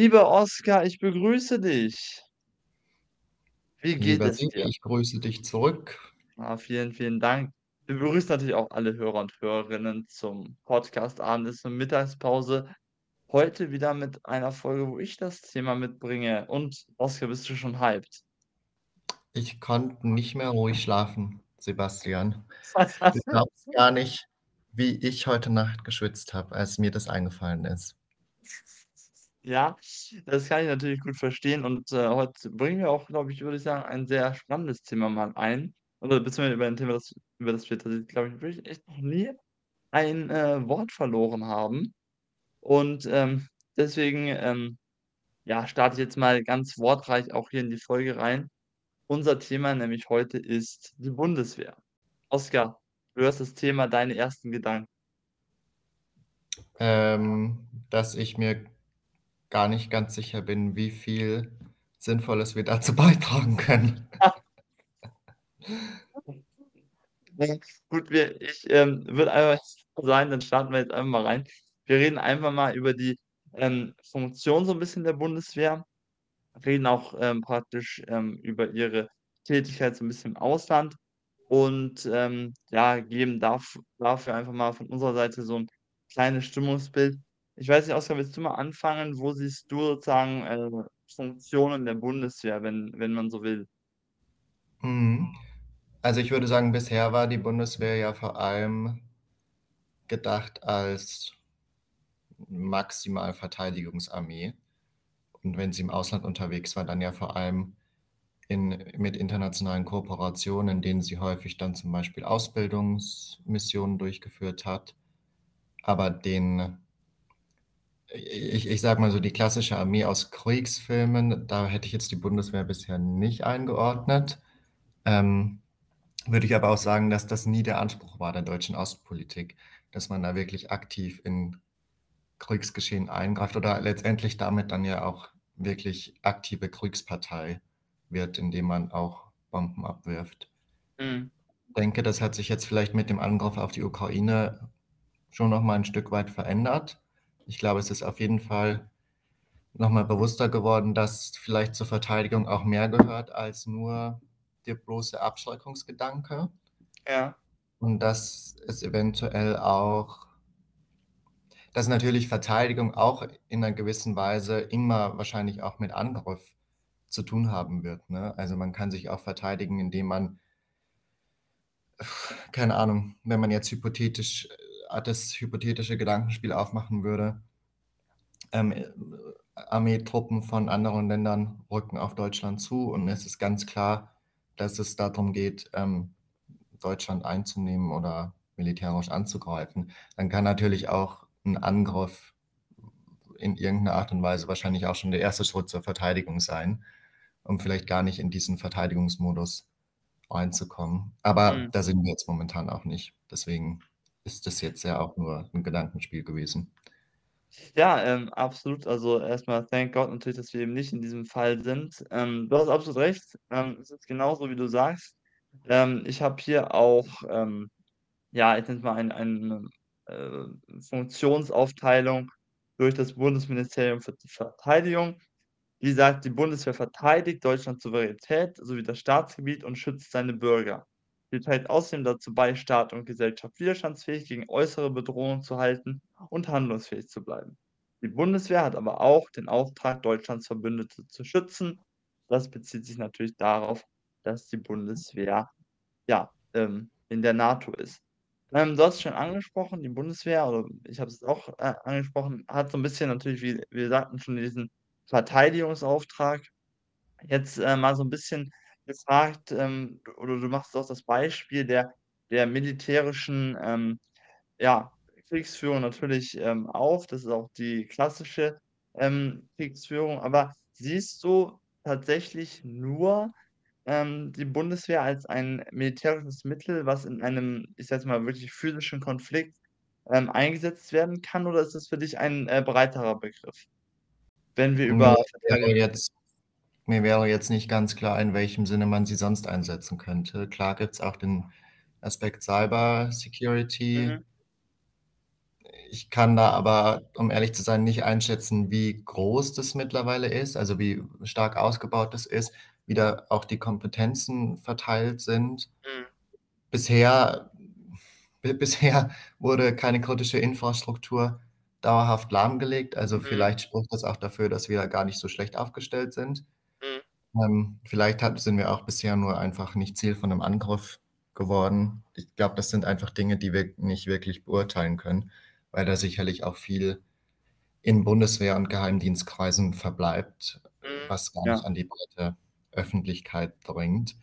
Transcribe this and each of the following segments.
Lieber Oskar, ich begrüße dich. Wie geht Lieber es dir? ich grüße dich zurück. Ah, vielen, vielen Dank. Wir begrüßen natürlich auch alle Hörer und Hörerinnen zum Podcast Abendessen und Mittagspause. Heute wieder mit einer Folge, wo ich das Thema mitbringe. Und Oskar, bist du schon hyped? Ich konnte nicht mehr ruhig schlafen, Sebastian. Du glaubst gar nicht, wie ich heute Nacht geschwitzt habe, als mir das eingefallen ist. Ja, das kann ich natürlich gut verstehen. Und äh, heute bringen wir auch, glaube ich, würde ich sagen, ein sehr spannendes Thema mal ein. Oder beziehungsweise über ein Thema, das, über das wir tatsächlich, glaube ich, wirklich echt noch nie ein äh, Wort verloren haben. Und ähm, deswegen ähm, ja, starte ich jetzt mal ganz wortreich auch hier in die Folge rein. Unser Thema nämlich heute ist die Bundeswehr. Oskar, du hörst das Thema, deine ersten Gedanken. Ähm, dass ich mir gar nicht ganz sicher bin, wie viel Sinnvolles wir dazu beitragen können. Ja, gut, wir, ich ähm, würde einfach sagen, dann starten wir jetzt einfach mal rein. Wir reden einfach mal über die ähm, Funktion so ein bisschen der Bundeswehr, reden auch ähm, praktisch ähm, über ihre Tätigkeit so ein bisschen im Ausland und ähm, ja, geben dafür einfach mal von unserer Seite so ein kleines Stimmungsbild. Ich weiß nicht, Oskar, willst du mal anfangen? Wo siehst du sozusagen äh, Funktionen der Bundeswehr, wenn, wenn man so will? Mhm. Also ich würde sagen, bisher war die Bundeswehr ja vor allem gedacht als Maximalverteidigungsarmee. Und wenn sie im Ausland unterwegs war, dann ja vor allem in, mit internationalen Kooperationen, in denen sie häufig dann zum Beispiel Ausbildungsmissionen durchgeführt hat. Aber den, ich, ich sage mal so, die klassische Armee aus Kriegsfilmen, da hätte ich jetzt die Bundeswehr bisher nicht eingeordnet. Ähm, würde ich aber auch sagen, dass das nie der Anspruch war der deutschen Außenpolitik, dass man da wirklich aktiv in Kriegsgeschehen eingreift oder letztendlich damit dann ja auch wirklich aktive Kriegspartei wird, indem man auch Bomben abwirft. Mhm. Ich denke, das hat sich jetzt vielleicht mit dem Angriff auf die Ukraine schon noch mal ein Stück weit verändert. Ich glaube, es ist auf jeden Fall noch mal bewusster geworden, dass vielleicht zur Verteidigung auch mehr gehört als nur der bloße Abschreckungsgedanke. Ja. Und dass es eventuell auch dass natürlich Verteidigung auch in einer gewissen Weise immer wahrscheinlich auch mit Angriff zu tun haben wird. Ne? Also man kann sich auch verteidigen, indem man, keine Ahnung, wenn man jetzt hypothetisch das hypothetische Gedankenspiel aufmachen würde, ähm, Armeetruppen von anderen Ländern rücken auf Deutschland zu und es ist ganz klar, dass es darum geht, ähm, Deutschland einzunehmen oder militärisch anzugreifen. Dann kann natürlich auch ein Angriff in irgendeiner Art und Weise wahrscheinlich auch schon der erste Schritt zur Verteidigung sein, um vielleicht gar nicht in diesen Verteidigungsmodus reinzukommen. Aber Mhm. da sind wir jetzt momentan auch nicht. Deswegen ist das jetzt ja auch nur ein Gedankenspiel gewesen. Ja, ähm, absolut. Also erstmal thank God natürlich, dass wir eben nicht in diesem Fall sind. Ähm, du hast absolut recht. Ähm, es ist genauso, wie du sagst. Ähm, ich habe hier auch, ähm, ja, ich nenne mal ein, eine äh, Funktionsaufteilung durch das Bundesministerium für die Verteidigung. Die sagt, die Bundeswehr verteidigt Deutschlands Souveränität sowie das Staatsgebiet und schützt seine Bürger. Sie trägt außerdem dazu bei, Staat und Gesellschaft widerstandsfähig gegen äußere Bedrohungen zu halten und handlungsfähig zu bleiben. Die Bundeswehr hat aber auch den Auftrag, Deutschlands Verbündete zu schützen. Das bezieht sich natürlich darauf, dass die Bundeswehr ja, ähm, in der NATO ist. Ähm, du hast schon angesprochen, die Bundeswehr, oder ich habe es auch äh, angesprochen, hat so ein bisschen natürlich, wie wir sagten, schon diesen Verteidigungsauftrag. Jetzt äh, mal so ein bisschen gefragt, ähm, oder du machst auch das Beispiel der, der militärischen ähm, ja, Kriegsführung natürlich ähm, auf. Das ist auch die klassische ähm, Kriegsführung. Aber siehst du tatsächlich nur ähm, die Bundeswehr als ein militärisches Mittel, was in einem, ich sag mal, wirklich physischen Konflikt ähm, eingesetzt werden kann, oder ist das für dich ein äh, breiterer Begriff, wenn wir Mir über jetzt, mir wäre jetzt nicht ganz klar, in welchem Sinne man sie sonst einsetzen könnte. Klar gibt es auch den Aspekt Cyber Security, Mhm. ich kann da aber, um ehrlich zu sein, nicht einschätzen, wie groß das mittlerweile ist, also wie stark ausgebaut das ist, wie da auch die Kompetenzen verteilt sind. Mhm. Bisher bisher wurde keine kritische Infrastruktur dauerhaft lahmgelegt. Also, Mhm. vielleicht spricht das auch dafür, dass wir gar nicht so schlecht aufgestellt sind. Ähm, vielleicht hat sind wir auch bisher nur einfach nicht Ziel von 'nem Angriff geworden. Ich glaube, das sind einfach Dinge, die wir nicht wirklich beurteilen können, weil da sicherlich auch viel in Bundeswehr und Geheimdienstkreisen verbleibt, Mhm. was gar Ja. nicht an die breite Öffentlichkeit dringt.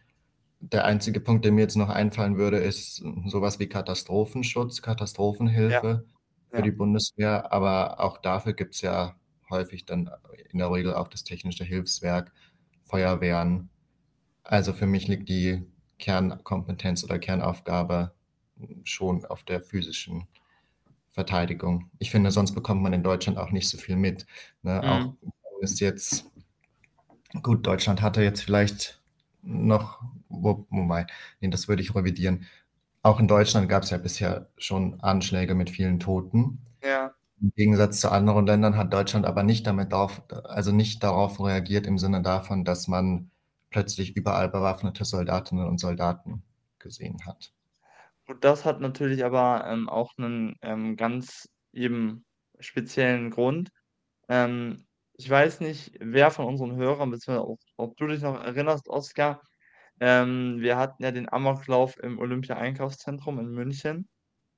Der einzige Punkt, der mir jetzt noch einfallen würde, ist so was wie Katastrophenschutz, Katastrophenhilfe für Ja. die Bundeswehr, aber auch dafür gibt's ja häufig dann in der Regel auch das Technische Hilfswerk, Feuerwehren. Also, für mich liegt die Kernkompetenz oder Kernaufgabe schon auf der physischen Verteidigung. Ich finde, sonst bekommt man in Deutschland auch nicht so viel mit, ne? Auch Mhm. ist jetzt gut, Deutschland hatte jetzt vielleicht noch wo wobei, ne, das würde ich revidieren. Auch in Deutschland gab's ja bisher schon Anschläge mit vielen Toten. Im Gegensatz zu anderen Ländern hat Deutschland aber nicht damit darauf also nicht darauf reagiert im Sinne davon, dass man plötzlich überall bewaffnete Soldatinnen und Soldaten gesehen hat. Gut, das hat natürlich aber, ähm, auch 'nen, ähm, ganz eben speziellen Grund. Ähm, ich weiß nicht, wer von unseren Hörern, beziehungsweise auch ob du dich noch erinnerst, Oskar, ähm, wir hatten ja den Amoklauf im Olympia-Einkaufszentrum in München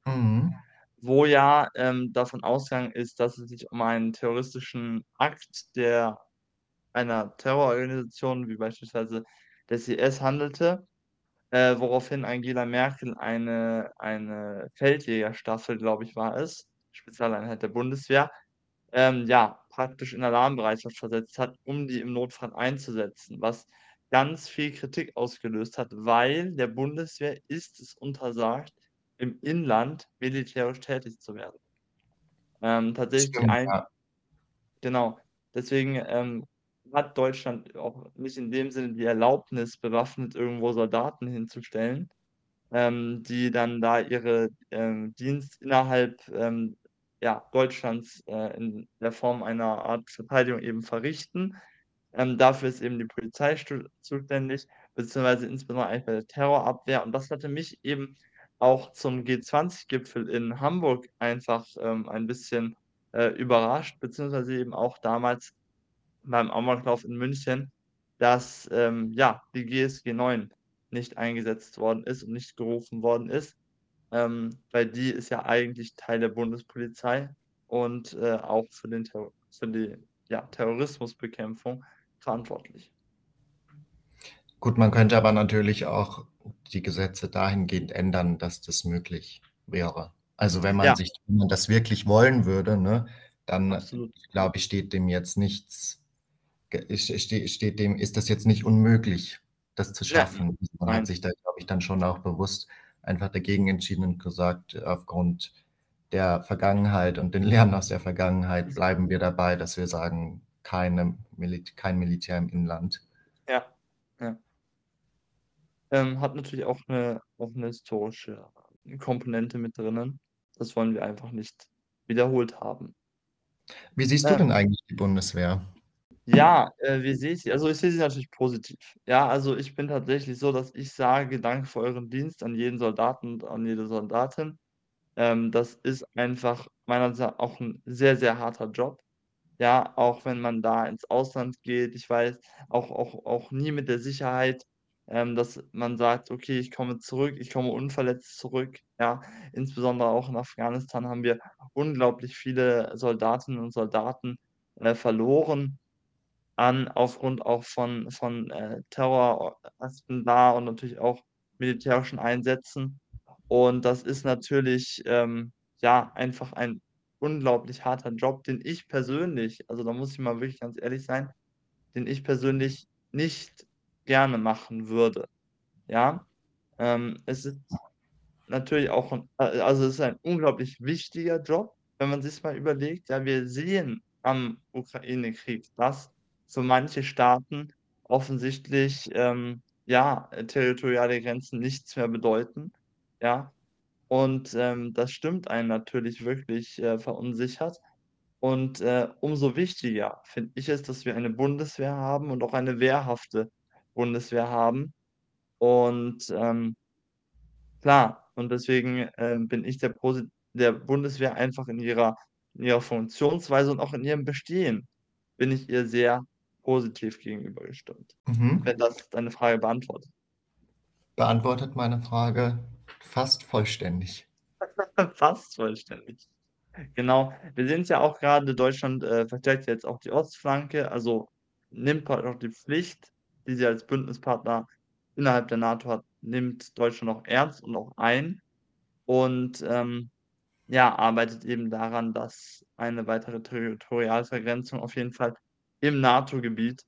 Mhm. Wo ja, ähm, davon ausgegangen ist, dass es sich um einen terroristischen Akt der einer Terrororganisation wie beispielsweise des IS handelte, äh, woraufhin Angela Merkel eine eine Feldjägerstaffel, glaube ich, war es, Spezialeinheit der Bundeswehr, ähm, ja, praktisch in Alarmbereitschaft versetzt hat, um die im Notfall einzusetzen, was ganz viel Kritik ausgelöst hat, weil der Bundeswehr ist es untersagt, im Inland militärisch tätig zu werden. Ähm, tatsächlich Stimmt, ein ja. genau. Deswegen, ähm, hat Deutschland auch nicht in dem Sinne die Erlaubnis, bewaffnet irgendwo Soldaten hinzustellen, ähm, die dann da ihre, ähm, Dienst innerhalb, ähm, ja, Deutschlands, äh, in der Form einer Art Verteidigung eben verrichten. Ähm, dafür ist eben die Polizei zuständig, beziehungsweise insbesondere eigentlich bei der Terrorabwehr. Und das hatte mich eben auch zum G20-Gipfel in Hamburg einfach, ähm, ein bisschen, äh, überrascht, beziehungsweise eben auch damals beim Amoklauf in München, dass, ähm, ja, die GSG 9 nicht eingesetzt worden ist und nicht gerufen worden ist. Ähm, weil die ist ja eigentlich Teil der Bundespolizei und, äh, auch für den für die, ja, Terrorismusbekämpfung verantwortlich. Gut, man könnte aber natürlich auch die Gesetze dahingehend ändern, dass das möglich wäre. Also, wenn man Ja. sich wenn man das wirklich wollen würde, ne, dann glaube ich, steht dem jetzt nichts steht dem ist das jetzt nicht unmöglich, das zu Ja, schaffen. Man nein. hat sich da, glaube ich, dann schon auch bewusst einfach dagegen entschieden und gesagt, aufgrund der Vergangenheit und den Lehren aus der Vergangenheit bleiben wir dabei, dass wir sagen, keine Milit kein Militär im Inland. Ja, ja. Ähm, hat natürlich auch 'ne auch 'ne historische Komponente mit drinnen. Das wollen wir einfach nicht wiederholt haben. Wie siehst du Äh denn eigentlich die Bundeswehr? Ja, äh, wie sehe ich sie? Also, ich sehe sie natürlich positiv. Ja, also, ich bin tatsächlich so, dass ich sage: „Danke für euren Dienst an jeden Soldaten und an jede Soldatin.“ Ähm, das ist einfach meinerseits auch 'n sehr, sehr harter Job. Ja, auch wenn man da ins Ausland geht. Ich weiß auch auch auch nie mit der Sicherheit, ähm, dass man sagt: „Okay, ich komme zurück, ich komme unverletzt zurück“, ja? Insbesondere auch in Afghanistan haben wir unglaublich viele Soldatinnen und Soldaten, äh, verloren an aufgrund auch von von, äh, Terrorakten da und natürlich auch militärischen Einsätzen. Und das ist natürlich, ähm, ja, einfach ein unglaublich harter Job, den ich persönlich also, da muss ich mal wirklich ganz ehrlich sein, den ich persönlich nicht gerne machen würde, ja? Ähm, es ist natürlich auch 'n a also, es ist ein unglaublich wichtiger Job, wenn man sich's mal überlegt. Ja, wir sehen am Ukraine-Krieg, dass für manche Staaten offensichtlich, ähm, ja, territoriale Grenzen nichts mehr bedeuten, ja? Und, ähm, das stimmt einen natürlich wirklich, äh, verunsichert. Und, äh, umso wichtiger finde ich es, dass wir eine Bundeswehr haben und auch eine wehrhafte Bundeswehr haben. Und, ähm klar, und deswegen, ähm, bin ich der posi der Bundeswehr einfach in ihrer in ihrer Funktionsweise und auch in ihrem Bestehen bin ich ihr sehr positiv gegenüber gestimmt, Mhm. wenn das deine Frage beantwortet. Beantwortet meine Frage fast vollständig. Fast vollständig. Genau. Wir sehen's ja auch grade, Deutschland, äh, verstärkt jetzt auch die Ostflanke, also nimmt halt auch die Pflicht, die sie als Bündnispartner innerhalb der NATO hat, nimmt Deutschland auch ernst und auch ein und, ähm, ja, arbeitet eben daran, dass eine weitere Territorialvergrenzung auf jeden Fall im NATO-Gebiet,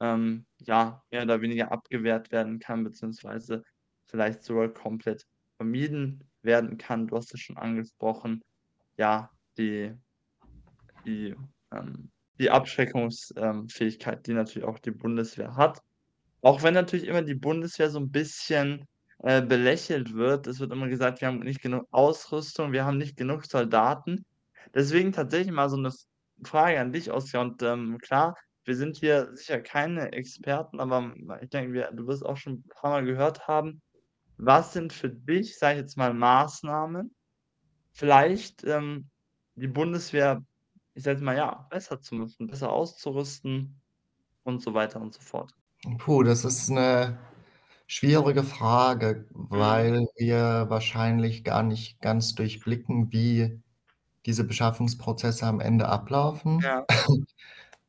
ähm, ja, mehr oder weniger abgewehrt werden kann, beziehungsweise vielleicht sogar komplett vermieden werden kann. Du hast es schon angesprochen, ja, die die, ähm die Abschreckungs ähm, Fähigkeit, die natürlich auch die Bundeswehr hat. Auch wenn natürlich immer die Bundeswehr so 'n bisschen, äh, belächelt wird. Es wird immer gesagt, wir haben nicht genug Ausrüstung, wir haben nicht genug Soldaten. Deswegen tatsächlich mal so 'ne F Frage an dich, Oskar, und, ähm, klar, wir sind hier sicher keine Experten, aber, ich denke, wir du wirst auch schon 'n paarmal gehört haben. Was sind für dich, sage ich jetzt mal, Maßnahmen, vielleicht, ähm, die Bundeswehr, ich sage jetzt mal, ja, besser zu nutzen, besser auszurüsten und so weiter und so fort? Puh, das ist 'ne schwierige Frage, Mhm. weil wir wahrscheinlich gar nicht ganz durchblicken, wie diese Beschaffungsprozesse am Ende ablaufen. Ja.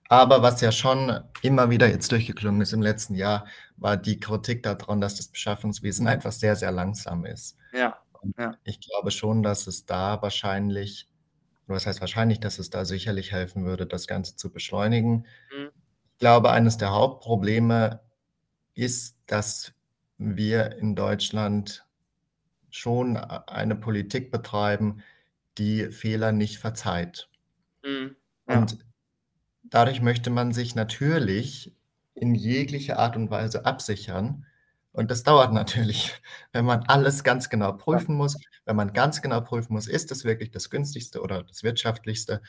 Aber was ja schon immer wieder jetzt durchgeklungen ist im letzten Jahr, war die Kritik da dran, dass das Beschaffungswesen einfach sehr, sehr langsam ist. Ja, Und ja. ich glaube schon, dass es da wahrscheinlich oder was heißt wahrscheinlich, dass es da sicherlich helfen würde, das Ganze zu beschleunigen. Mhm. Ich glaube, eines der Hauptprobleme ist, dass wir in Deutschland schon eine Politik betreiben, die Fehler nicht verzeiht. Mhm, ja. Und dadurch möchte man sich natürlich in jeglicher Art und Weise absichern. Und das dauert natürlich, wenn man alles ganz genau prüfen muss, wenn man ganz genau prüfen muss: „Ist das wirklich das günstigste oder das wirtschaftlichste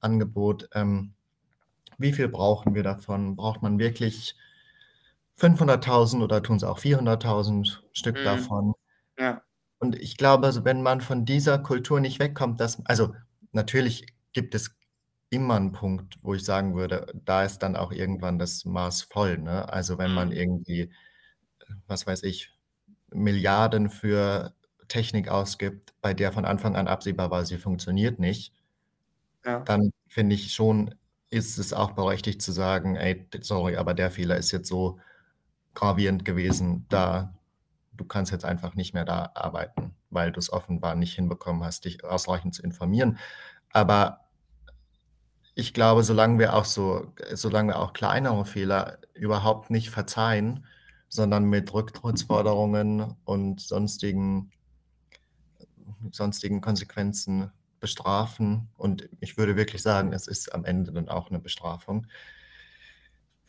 Angebot? Ähm, wie viel brauchen wir davon? Braucht man wirklich 500.000 oder tun's auch 400.000 Stück Mhm, davon?“ ja. Und ich glaube, also, wenn man von dieser Kultur nicht wegkommt, dass also, natürlich gibt es immer 'n Punkt, wo ich sagen würde, da ist dann auch irgendwann das Maß voll, ne? Also, wenn man Mhm. irgendwie, was weiß ich, Milliarden für Technik ausgibt, bei der von Anfang an absehbar war, sie funktioniert nicht Ja. dann finde ich schon, ist es auch berechtigt zu sagen: „Ey, sorry, aber der Fehler ist jetzt so gravierend gewesen, da du kannst jetzt einfach nicht mehr da arbeiten, weil du's offenbar nicht hinbekommen hast, dich ausreichend zu informieren.“ Aber ich glaube, solange wir auch so solange wir auch kleinere Fehler überhaupt nicht verzeihen, sondern mit Rücktrittsforderungen und sonstigen sonstigen Konsequenzen bestrafen und ich würde wirklich sagen, es ist am Ende dann auch 'ne Bestrafung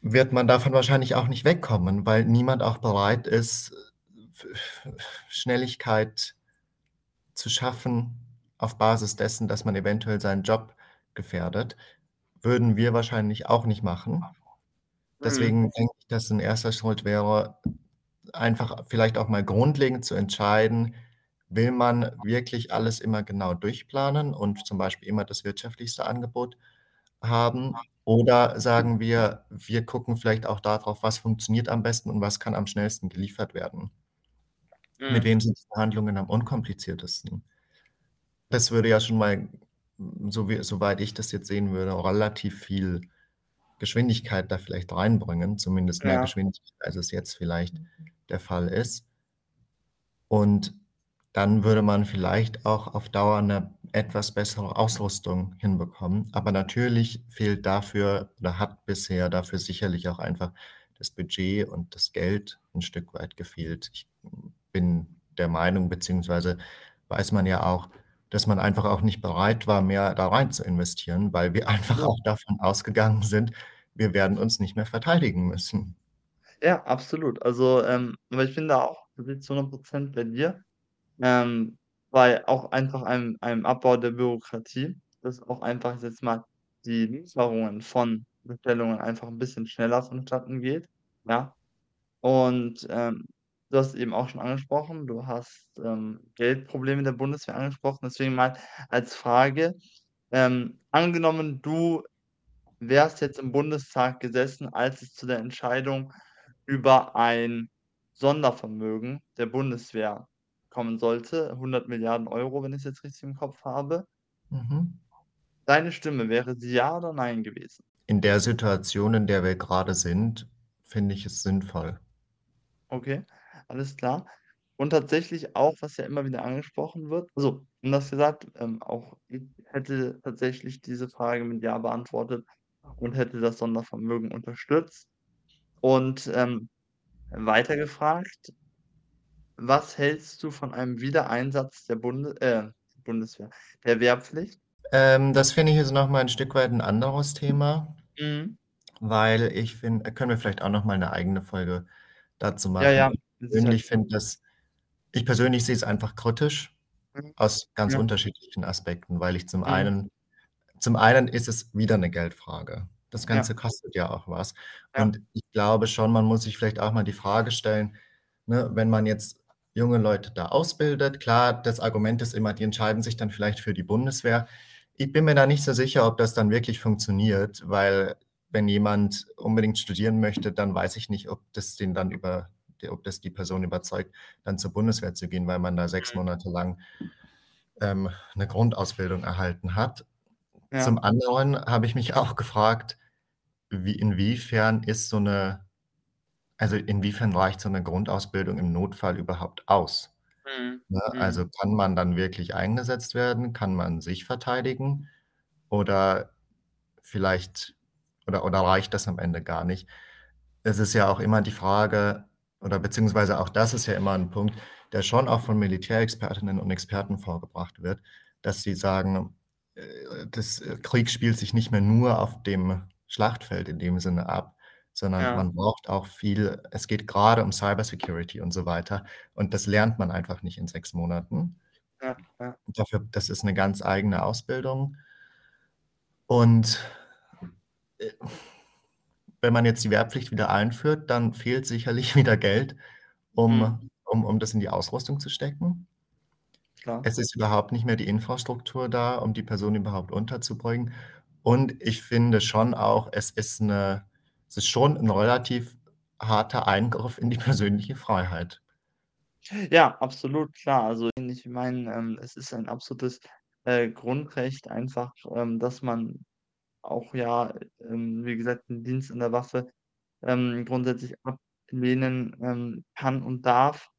wird man davon wahrscheinlich auch nicht wegkommen, weil niemand auch bereit ist, Schnelligkeit zu schaffen auf Basis dessen, dass man eventuell seinen Job gefährdet. Würden wir wahrscheinlich auch nicht machen. Mhm. Deswegen denke ich, dass 'n 1. Schritt wäre, einfach vielleicht auch mal grundlegend zu entscheiden: Will man wirklich alles immer genau durchplanen und zum Beispiel immer das wirtschaftlichste Angebot haben? Oder sagen wir, wir gucken vielleicht auch da drauf, was funktioniert am besten und was kann am schnellsten geliefert werden? Mit Mhm. wem sind die Verhandlungen am unkompliziertesten? Das würde ja schon mal, so wie soweit ich das jetzt sehen würde, relativ viel Geschwindigkeit da vielleicht reinbringen, zumindest mehr Ja. Geschwindigkeit, als es jetzt vielleicht der Fall ist. Und dann würde man vielleicht auch auf Dauer 'ne etwas bessere Ausrüstung hinbekommen. Aber natürlich fehlt dafür oder hat bisher dafür sicherlich auch einfach das Budget und das Geld 'n Stück weit gefehlt. Ich bin der Meinung, beziehungsweise weiß man ja auch, dass man einfach auch nicht bereit war, mehr da rein zu investieren, weil wir einfach auch davon ausgegangen sind, wir werden uns nicht mehr verteidigen müssen. Ja, absolut. Also, ähm, aber ich bin da auch zu 100 % bei dir. Ähm bei auch einfach einem einem Abbau der Bürokratie, dass auch einfach, jetzt mal, die Lieferungen von Bestellungen einfach 'n bisschen schneller vonstatten geht, ja? Und, ähm, du hast eben auch schon angesprochen, du hast, ähm, Geldprobleme der Bundeswehr angesprochen. Deswegen mal als Frage, ähm, angenommen, du wärst jetzt im Bundestag gesessen, als es zu der Entscheidung über ein Sondervermögen der Bundeswehr kommen sollte, 100 Euro, wenn ich's jetzt richtig im Kopf habe. Mhm. Deine Stimme, wäre sie ja oder nein gewesen? In der Situation, in der wir grade sind, finde ich es sinnvoll. Okay, alles klar. Und tatsächlich auch, was ja immer wieder angesprochen wird also, anders gesagt, ähm, auch ich hätte tatsächlich diese Frage mit ja beantwortet und hätte das Sondervermögen unterstützt. Und, ähm, weiter gefragt was hältst du von einem Wiedereinsatz der Bunde äh, Bundeswehr, der Wehrpflicht? Ähm, das finde ich ist noch mal 'n Stück weit 'n anderes Thema Mhm. weil ich finde können wir vielleicht auch noch mal 'ne eigene Folge dazu Ja, machen. ja, Ich mit Sicherheit. persönlich finde das ich persönlich sehe es einfach kritisch Mhm. aus ganz Ja. unterschiedlichen Aspekten, weil ich zum Mhm. einen zum einen ist es wieder 'ne Geldfrage. Das Ja. Ganze kostet ja auch was. Ja. Und ich glaube schon, man muss sich vielleicht auch mal die Frage stellen, ne, wenn man jetzt junge Leute da ausbildet klar, das Argument ist immer, die entscheiden sich dann vielleicht für die Bundeswehr. Ich bin mir da nicht so sicher, ob das dann wirklich funktioniert, weil wenn jemand unbedingt studieren möchte, dann weiß ich nicht, ob das den dann über ob das die Person überzeugt, dann zur Bundeswehr zu gehen, weil man da 6 Mhm. Monate lang, ähm, 'ne Grundausbildung erhalten hat. Zum Ja. anderen habe ich mich auch gefragt, wie inwiefern ist so 'ne also, inwiefern reicht so 'ne Grundausbildung im Notfall überhaupt aus? Mhm. Ne, Mhm. also, kann man dann wirklich eingesetzt werden? Kann man sich verteidigen? Oder vielleicht oder oder reicht das am Ende gar nicht? Es ist ja auch immer die Frage oder beziehungsweise auch das ist ja immer 'n Punkt, der schon auch von Militärexpertinnen und Experten vorgebracht wird, dass sie sagen, äh, das Krieg spielt sich nicht mehr nur auf dem Schlachtfeld in dem Sinne ab, sondern Ja. man braucht auch viel es geht grade um Cybersecurity und so weiter. Und das lernt man einfach nicht in 6 Monaten. Ja, ja. Dafür das ist 'ne ganz eigene Ausbildung. Und, äh, wenn man jetzt die Wehrpflicht wieder einführt, dann fehlt sicherlich wieder Geld, Mhm. um um um das in die Ausrüstung zu stecken. Klar. Es ist überhaupt nicht mehr die Infrastruktur da, um die Person überhaupt unterzubringen. Und ich finde schon auch, es ist 'ne es ist schon 'n relativ harter Eingriff in die persönliche Freiheit. Ja, absolut, klar. Also, ich meine, ähm, es ist ein absolutes, äh, Grundrecht einfach, ähm, dass man auch ja, ähm, wie gesagt, 'n Dienst an der Waffe, ähm, grundsätzlich ablehnen, ähm, kann und darf.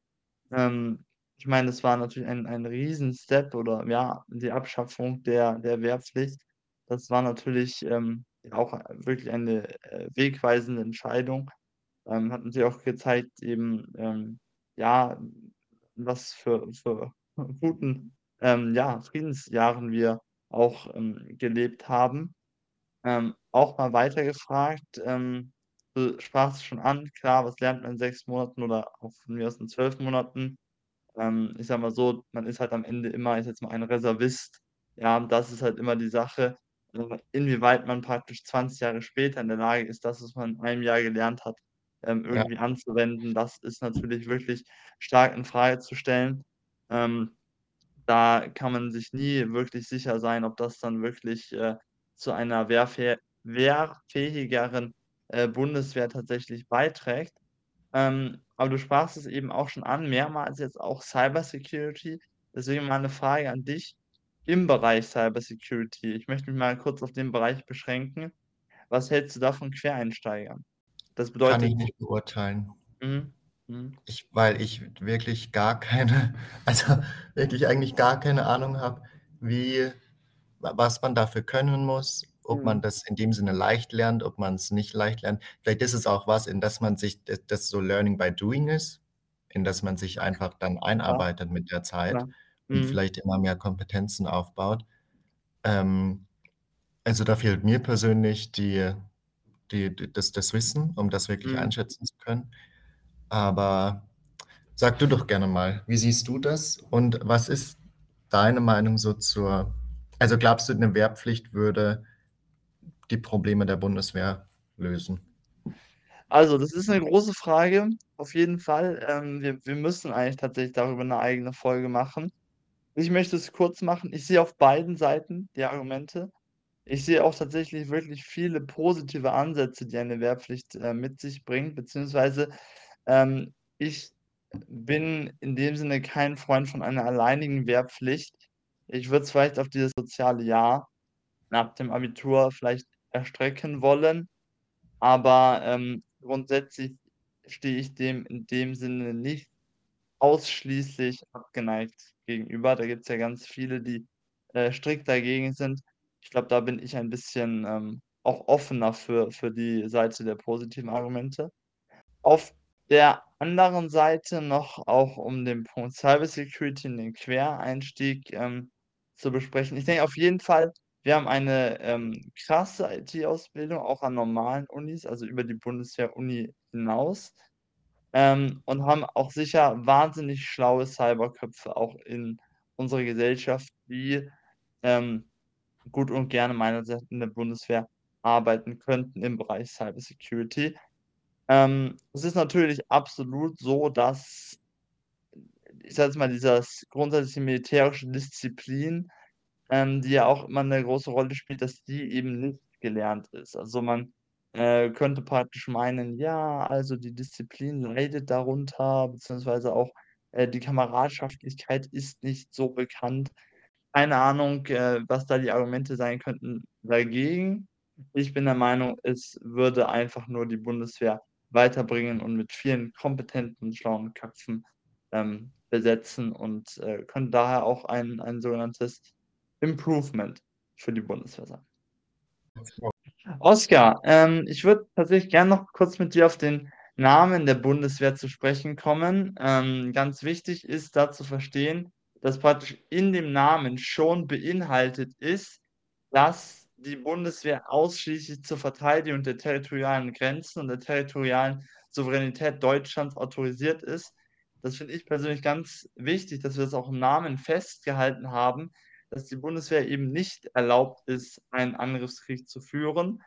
Ähm, ich meine, das war natürlich ein ein Riesen-Step oder ja, die Abschaffung der der Wehrpflicht. Das war natürlich, ähm, auch wirklich eine, äh, wegweisende Entscheidung. Ähm, hat natürlich auch gezeigt eben, ähm, ja, was für für guten, ähm, ja, Friedensjahren wir auch, ähm, gelebt haben. Ähm, auch mal weiter gefragt, ähm, du sprachst es schon an, klar, was lernt man in 6 Monaten oder auch von mir aus in 12 Monaten? Ähm, ich sage mal so, man ist halt am Ende immer, ich jetzt mal, ein Reservist. Ja, das ist halt immer die Sache, äh, inwieweit man praktisch 20 Jahre später in der Lage ist, das, was man in einem Jahr gelernt hat, ähm, Ja. irgendwie anzuwenden. Das ist natürlich wirklich stark infrage zu stellen. Ähm, da kann man sich nie wirklich sicher sein, ob das dann wirklich, äh, zu einer wehrfäh wehrfähigeren, äh, Bundeswehr tatsächlich beiträgt. Ähm, aber du sprachst es eben auch schon an, mehrmals jetzt auch Cybersecurity. Deswegen mal 'ne Frage an dich im Bereich Cybersecurity. Ich möchte mich mal kurz auf den Bereich beschränken. Was hältst du da von Quereinsteigern? Das Kann ich bedeutet nicht beurteilen. Mhm, mhm. Ich weil ich wirklich gar keine also, wirklich eigentlich gar keine Ahnung habe, wie wa was man dafür können muss, ob man Mhm. das in dem Sinne leicht lernt, ob man's nicht leicht lernt. Vielleicht ist es auch was, in das man sich das so Learning by Doing ist, in das man sich einfach dann einarbeitet mit der Zeit Klar. Und Mhm. vielleicht immer mehr Kompetenzen aufbaut. Ähm, also, da fehlt mir persönlich die die d das das Wissen, um das wirklich Mhm. einschätzen zu können. Aber sag du doch gerne mal, wie siehst du das und was ist deine Meinung so zur, also glaubst du, eine Wehrpflicht würde die Probleme der Bundeswehr lösen? Also, das ist eine große Frage, auf jeden Fall. Ähm, wir, wir müssen eigentlich tatsächlich darüber eine eigene Folge machen. Ich möchte es kurz machen. Ich sehe auf beiden Seiten die Argumente. Ich sehe auch tatsächlich wirklich viele positive Ansätze, die eine Wehrpflicht äh, mit sich bringt, beziehungsweise ähm, ich bin in dem Sinne kein Freund von einer alleinigen Wehrpflicht. Ich würde es vielleicht auf dieses soziale Jahr nach dem Abitur vielleicht erstrecken wollen, aber ähm, grundsätzlich stehe ich dem in dem Sinne nicht ausschließlich abgeneigt gegenüber. Da gibt es ja ganz viele, die äh, strikt dagegen sind. Ich glaube, da bin ich ein bisschen ähm, auch offener für, für die Seite der positiven Argumente. Auf der anderen Seite noch auch um den Punkt Cybersecurity und den Quereinstieg ähm, zu besprechen. Ich denke auf jeden Fall, wir haben eine ähm, krasse IT-Ausbildung, auch an normalen Unis, also über die Bundeswehr-Uni hinaus. Ähm, und haben auch sicher wahnsinnig schlaue Cyberköpfe auch in unserer Gesellschaft, die ähm, gut und gerne meinerseits in der Bundeswehr arbeiten könnten im Bereich Cybersecurity. Ähm, es ist natürlich absolut so, dass, ich sage jetzt mal, dieses grundsätzliche militärische Disziplin, ähm, die ja auch immer eine große Rolle spielt, dass die eben nicht gelernt ist. Also man äh, könnte praktisch meinen, ja, also die Disziplin leidet darunter, beziehungsweise auch äh, die Kameradschaftlichkeit ist nicht so bekannt. Keine Ahnung, äh, was da die Argumente sein könnten dagegen. Ich bin der Meinung, es würde einfach nur die Bundeswehr weiterbringen und mit vielen kompetenten, schlauen Köpfen ähm, besetzen und äh, könnte daher auch ein, ein sogenanntes Improvement für die Bundeswehr sein. Oskar, ähm, ich würde tatsächlich gerne noch kurz mit dir auf den Namen der Bundeswehr zu sprechen kommen. Ähm, ganz wichtig ist da zu verstehen, dass praktisch in dem Namen schon beinhaltet ist, dass die Bundeswehr ausschließlich zur Verteidigung der territorialen Grenzen und der territorialen Souveränität Deutschlands autorisiert ist. Das finde ich persönlich ganz wichtig, dass wir das auch im Namen festgehalten haben, dass die Bundeswehr eben nicht erlaubt ist, einen Angriffskrieg zu führen,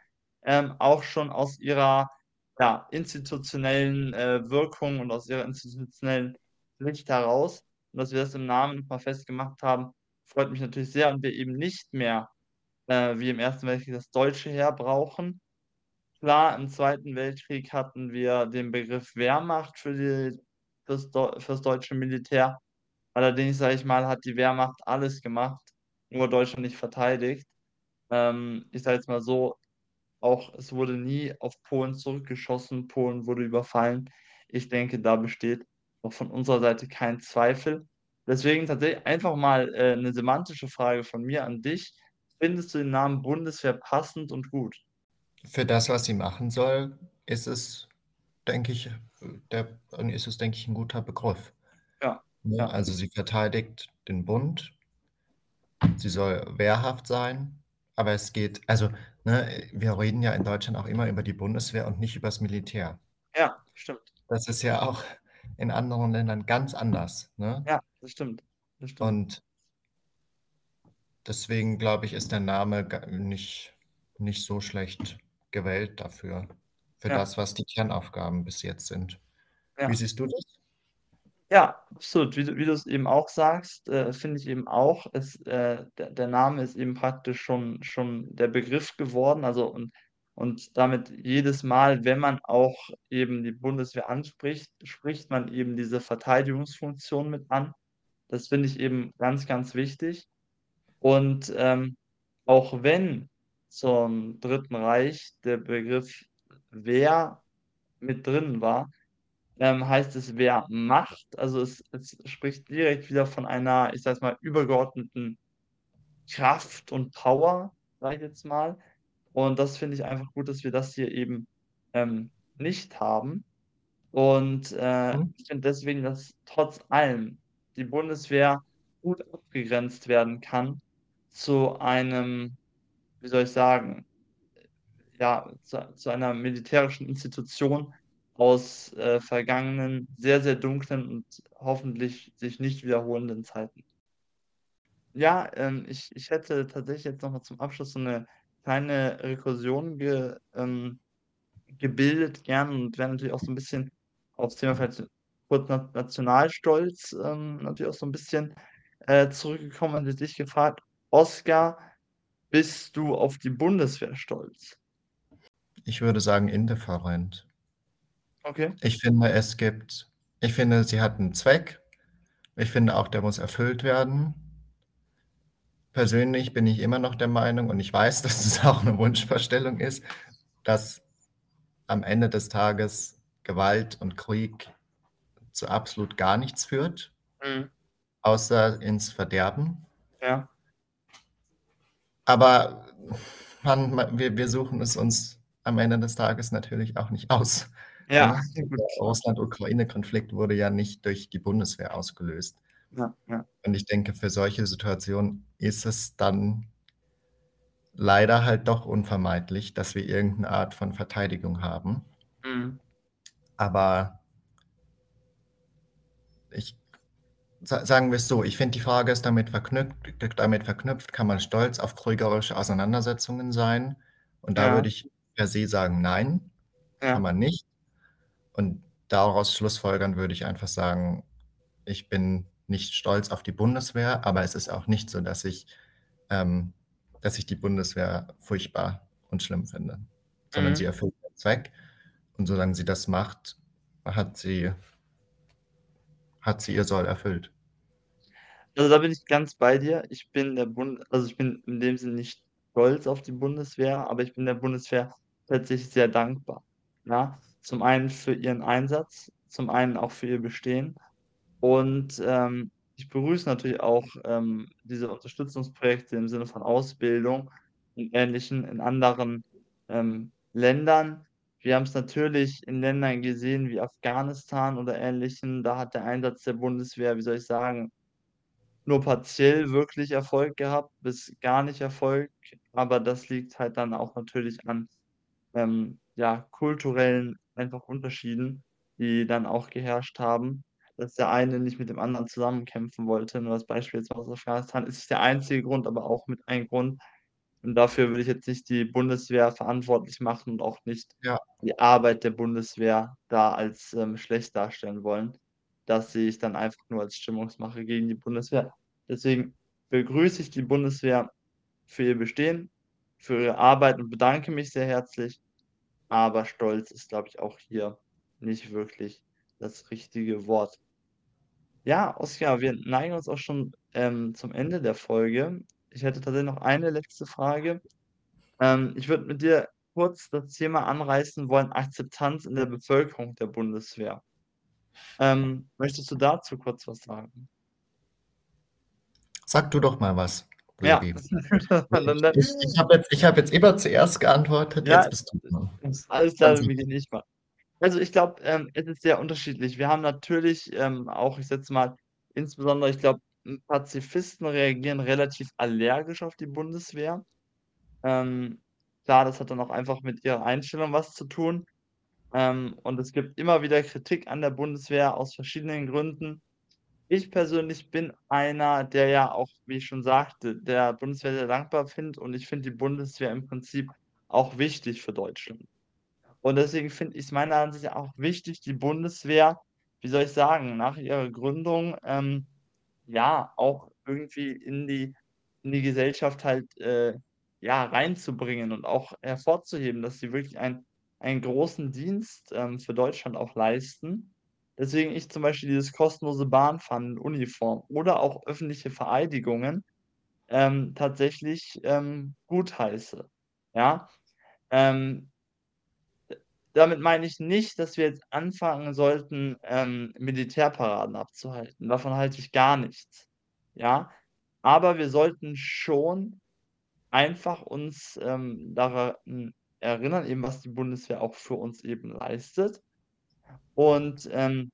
ähm, auch schon aus ihrer ja, institutionellen äh, Wirkung und aus ihrer institutionellen Pflicht heraus. Und dass wir das im Namen nochmal festgemacht haben, freut mich natürlich sehr und wir eben nicht mehr äh, wie im Ersten Weltkrieg das deutsche Heer brauchen. Klar, im Zweiten Weltkrieg hatten wir den Begriff Wehrmacht für die, fürs, fürs deutsche Militär. Allerdings, sage ich mal, hat die Wehrmacht alles gemacht, nur Deutschland nicht verteidigt. Ähm, ich sage jetzt mal so, auch es wurde nie auf Polen zurückgeschossen, Polen wurde überfallen. Ich denke, da besteht auch von unserer Seite kein Zweifel. Deswegen tatsächlich einfach mal äh, eine semantische Frage von mir an dich. Findest du den Namen Bundeswehr passend und gut? Für das, was sie machen soll, ist es, denke ich, der, ist es, denke ich, ein guter Begriff. Ja. Ja. Also sie verteidigt den Bund, sie soll wehrhaft sein, aber es geht, also ne, wir reden ja in Deutschland auch immer über die Bundeswehr und nicht über das Militär. Ja, stimmt. Das ist ja auch in anderen Ländern ganz anders. Ne? Ja, das stimmt. das stimmt. Und deswegen glaube ich, ist der Name nicht, nicht so schlecht gewählt dafür, für ja. das, was die Kernaufgaben bis jetzt sind. Ja. Wie siehst du das? Ja, absolut. Wie du, wie du es eben auch sagst, äh, finde ich eben auch, es, äh, der, der Name ist eben praktisch schon, schon der Begriff geworden. Also und, und damit jedes Mal, wenn man auch eben die Bundeswehr anspricht, spricht man eben diese Verteidigungsfunktion mit an. Das finde ich eben ganz, ganz wichtig. Und ähm, auch wenn zum Dritten Reich der Begriff Wehr mit drin war, ähm, heißt es wer macht. Also es, es spricht direkt wieder von einer, ich sage mal, übergeordneten Kraft und Power, sage ich jetzt mal. Und das finde ich einfach gut, dass wir das hier eben ähm, nicht haben. Und äh, mhm. ich finde deswegen, dass trotz allem die Bundeswehr gut abgegrenzt werden kann zu einem, wie soll ich sagen, ja, zu, zu einer militärischen Institution, aus äh, vergangenen, sehr, sehr dunklen und hoffentlich sich nicht wiederholenden Zeiten. Ja, ähm, ich ich hätte tatsächlich jetzt noch mal zum Abschluss so 'ne kleine Rekursion ge ähm, gebildet gern und wäre natürlich auch so 'n bisschen aufs Thema vielleicht kurz Na Nationalstolz, ähm, natürlich auch so 'n bisschen, äh, zurückgekommen und dich gefragt: „Oskar, bist du auf die Bundeswehr stolz?“ Ich würde sagen, indifferent. Okay. Ich finde, es gibt ich finde, sie hat 'n Zweck. Ich finde auch, der muss erfüllt werden. Persönlich bin ich immer noch der Meinung und ich weiß, dass es auch 'ne Wunschvorstellung ist, dass am Ende des Tages Gewalt und Krieg zu absolut gar nichts führt Mhm. außer ins Verderben. Ja. Aber man ma wir wir suchen es uns am Ende des Tages natürlich auch nicht aus, Ja, Der. Russland-Ukraine-Konflikt wurde ja nicht durch die Bundeswehr ausgelöst. Ja, ja. Und ich denke, für solche Situationen ist es dann leider halt doch unvermeidlich, dass wir irgend 'ne Art von Verteidigung haben. Mhm. Aber ich sa sagen wir's so, ich finde, die Frage ist damit verknüpft damit verknüpft, kann man stolz auf kriegerische Auseinandersetzungen sein? Und da Ja. würde ich per se sagen: „Nein, kann Ja. man nicht.“ Und daraus schlussfolgern würde ich einfach sagen, ich bin nicht stolz auf die Bundeswehr, aber es ist auch nicht so, dass ich ähm, dass ich die Bundeswehr furchtbar und schlimm finde, sondern sie Mhm. erfüllt ihren Zweck. Und solange sie das macht, hat sie hat sie ihr Soll erfüllt. Also, da bin ich ganz bei dir. Ich bin der Bund also, ich bin in dem Sinne nicht stolz auf die Bundeswehr, aber ich bin der Bundeswehr tatsächlich sehr dankbar, ja? Zum einen für ihren Einsatz, zum einen auch für ihr Bestehen. Und, ähm, ich begrüße natürlich auch, ähm, diese Unterstützungsprojekte im Sinne von Ausbildung und Ähnlichem in anderen, ähm, Ländern. Wir haben's natürlich in Ländern gesehen wie Afghanistan oder Ähnlichem. Da hat der Einsatz der Bundeswehr, wie soll ich sagen, nur partiell wirklich Erfolg gehabt bis gar nicht Erfolg. Aber das liegt halt dann auch natürlich an, ähm, ja, kulturellen einfach Unterschieden, die dann auch geherrscht haben, dass der eine nicht mit dem anderen zusammen kämpfen wollte. Nur als Beispiel jetzt aus Afghanistan ist der einzige Grund, aber auch mit ein Grund. Und dafür würde ich jetzt nicht die Bundeswehr verantwortlich machen und auch nicht Ja. die Arbeit der Bundeswehr da als, ähm, schlecht darstellen wollen. Das sehe ich dann einfach nur als Stimmungsmache gegen die Bundeswehr. Deswegen begrüße ich die Bundeswehr für ihr Bestehen, für ihre Arbeit und bedanke mich sehr herzlich. Aber stolz ist, glaube ich, auch hier nicht wirklich das richtige Wort. Ja, Oskar, wir neigen uns auch schon, ähm, zum Ende der Folge. Ich hätte tatsächlich noch eine letzte Frage. Ähm, ich würde mit dir kurz das Thema anreißen wollen, Akzeptanz in der Bevölkerung der Bundeswehr. Ähm, möchtest du dazu kurz was sagen? Sag du doch mal was, Ja. Ich ich habe jetzt ich habe jetzt immer zuerst geantwortet, Ja, jetzt bist du dran. alles klar, dann beginne ich mal. Also, ich glaube, ähm, es ist sehr unterschiedlich. Wir haben natürlich, ähm, auch, ich setze mal insbesondere ich glaube, hm, Pazifisten reagieren relativ allergisch auf die Bundeswehr. Ähm, klar, das hat dann auch einfach mit ihrer Einstellung was zu tun. Ähm, und es gibt immer wieder Kritik an der Bundeswehr aus verschiedenen Gründen. Ich persönlich bin einer, der ja auch, wie ich schon sagte, der Bundeswehr sehr dankbar findet und ich finde die Bundeswehr im Prinzip auch wichtig für Deutschland. Und deswegen finde ich's meiner Ansicht nach auch wichtig, die Bundeswehr, wie soll ich sagen, nach ihrer Gründung, ähm, ja, auch irgendwie in die in die Gesellschaft halt, äh, ja, reinzubringen und auch hervorzuheben, dass sie wirklich einen einen großen Dienst, ähm, für Deutschland auch leisten. Deswegen ich zum Beispiel dieses kostenlose Bahnfahren Uniform oder auch öffentliche Vereidigungen, ähm, tatsächlich, ähm, gutheiße, ja? Ähm damit meine ich nicht, dass wir jetzt anfangen sollten, ähm, Militärparaden abzuhalten. Davon halte ich gar nichts, ja? Aber wir sollten schon einfach uns, ähm, daran erinnern, eben was die Bundeswehr auch für uns eben leistet. Und, ähm,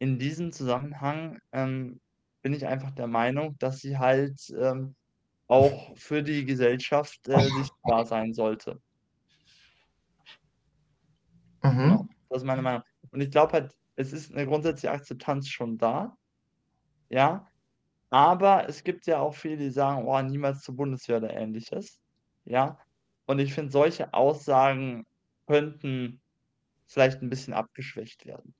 in diesem Zusammenhang, ähm, bin ich einfach der Meinung, dass sie halt, ähm, auch für die Gesellschaft, äh, sichtbar sein sollte. Genau, Mhm. das ist meine Meinung. Und ich glaube halt, es ist 'ne grundsätzliche Akzeptanz schon da, ja? Aber es gibt ja auch viele, die sagen: „Oh, niemals zur Bundeswehr“ oder Ähnliches, ja? Und ich finde, solche Aussagen könnten vielleicht 'n bisschen abgeschwächt werden.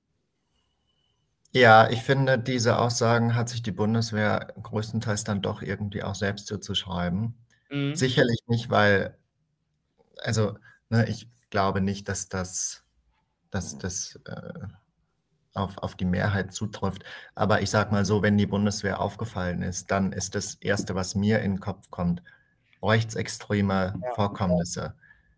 Ja, ich finde, diese Aussagen hat sich die Bundeswehr größtenteils dann doch irgendwie auch selbst zuzuschreiben. Mhm. Sicherlich nicht, weil also, ne, ich glaube nicht, dass das dass das, äh, auf auf die Mehrheit zutrifft. Aber ich sage mal so, wenn die Bundeswehr aufgefallen ist, dann ist das Erste, was mir in 'n Kopf kommt, rechtsextreme Ja. Vorkommnisse.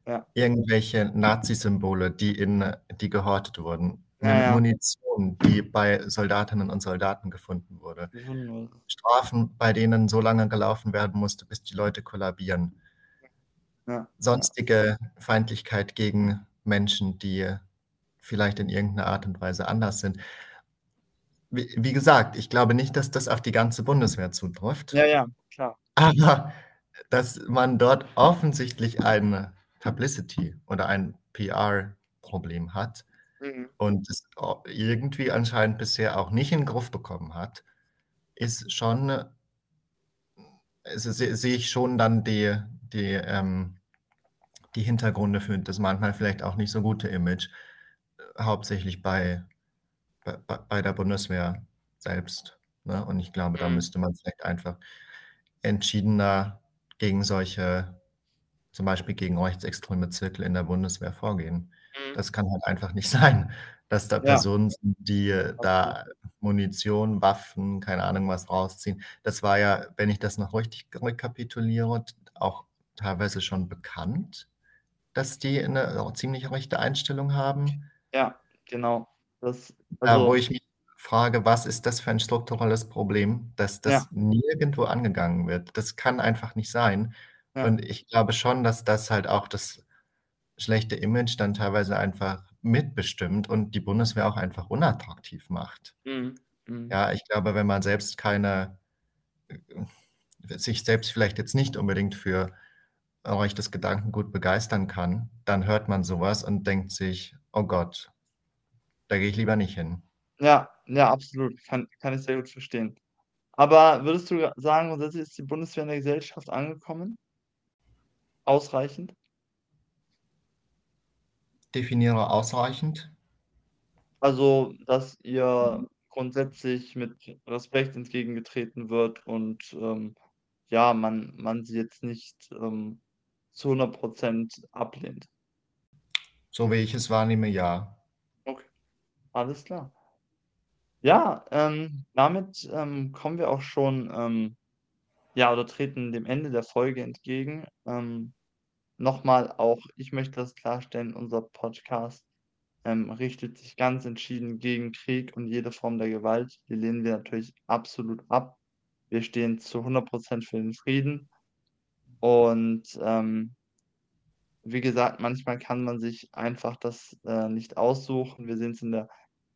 Ja. Irgendwelche Nazisymbole, die in die gehortet wurden, Ja. Munition, die bei Soldatinnen und Soldaten gefunden wurde. Strafen, bei denen so lange gelaufen werden musste, bis die Leute kollabieren. Sonstige Feindlichkeit gegen Menschen, die vielleicht in irgend 'ner Art und Weise anders sind. Wie wie gesagt, ich glaube nicht, dass das auf die ganze Bundeswehr zutrifft. Ja, ja, klar. Aber dass man dort offensichtlich eine Publicity oder ein PR-Problem hat Mhm. und es irgendwie anscheinend bisher auch nicht in Gruff bekommen hat, ist schon also, se sehe ich schon dann die die, ähm die Hintergründe für das manchmal vielleicht auch nicht so gute Image, äh, hauptsächlich bei bei bei bei der Bundeswehr selbst, ne? Und ich glaube, da Mhm. müsste man vielleicht einfach entschiedener gegen solche zum Beispiel gegen rechtsextreme Zirkel in der Bundeswehr vorgehen. Mhm. Das kann halt einfach nicht sein, dass da Ja. Personen sind, die da Munition, Waffen, keine Ahnung was rausziehen. Das war ja, wenn ich das noch richtig rekapituliere, auch teilweise schon bekannt, dass die 'ne auch ziemlich rechte Einstellung haben. Ja, genau. Das Ja, wo also ich mich frage: „Was ist das für ein strukturelles Problem, dass Ja. das nirgendwo angegangen wird?“ Das kann einfach nicht sein. Ja. Und ich glaube schon, dass das halt auch das schlechte Image dann teilweise einfach mitbestimmt und die Bundeswehr auch einfach unattraktiv macht. Mhm, mhm. Ja, ich glaube, wenn man selbst keine äh, sich selbst vielleicht jetzt nicht unbedingt für rechtes Gedankengut begeistern kann, dann hört man so was und denkt sich: „Oh Gott, da gehe ich lieber nicht hin.“ Ja, ja, absolut. Kann kann ich sehr gut verstehen. Aber würdest du sagen, grundsätzlich ist die Bundeswehr in der Gesellschaft angekommen? Ausreichend? Definiere ausreichend. Also, dass ihr grundsätzlich mit Respekt entgegengetreten wird und, ähm, ja, man man sie jetzt nicht, ähm, zu 100 % ablehnt. So wie ich es wahrnehme, ja. Okay, alles klar. Ja, ähm, damit, ähm, kommen wir auch schon, ähm ja, oder treten dem Ende der Folge entgegen. Ähm, noch mal auch ich möchte das klarstellen, unser Podcast, ähm, richtet sich ganz entschieden gegen Krieg und jede Form der Gewalt. Die lehnen wir natürlich absolut ab. Wir stehen zu 100 % für den Frieden. Und, ähm wie gesagt, manchmal kann man sich einfach das, äh, nicht aussuchen. Wir sehen's in der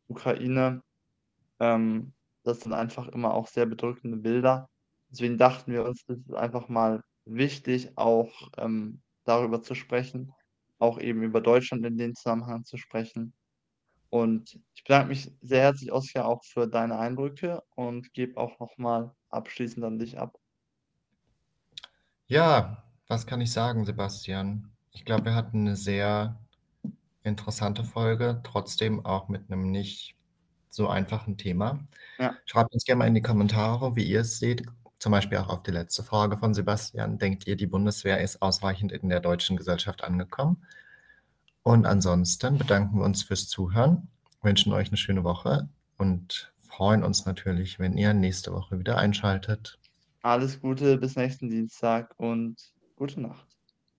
Ukraine. Ähm, das sind einfach immer auch sehr bedrückende Bilder. Deswegen dachten wir uns, es ist einfach mal wichtig, auch, ähm, darüber zu sprechen, auch eben über Deutschland in dem Zusammenhang zu sprechen. Und ich bedanke mich sehr herzlich, Oskar, auch für deine Eindrücke und gebe auch noch mal abschließend an dich ab. Ja, was kann ich sagen, Sebastian? Ich glaube, wir hatten 'ne sehr interessante Folge, trotzdem auch mit 'nem nicht so einfachen Thema. Ja. Schreibt uns gerne mal in die Kommentare, wie ihr es seht, zum Beispiel auch auf die letzte Frage von Sebastian. Denkt ihr, die Bundeswehr ist ausreichend in der deutschen Gesellschaft angekommen? Und ansonsten bedanken wir uns fürs Zuhören, wünschen euch 'ne schöne Woche und freuen uns natürlich, wenn ihr nächste Woche wieder einschaltet. Alles Gute, bis nächsten Dienstag und gute Nacht.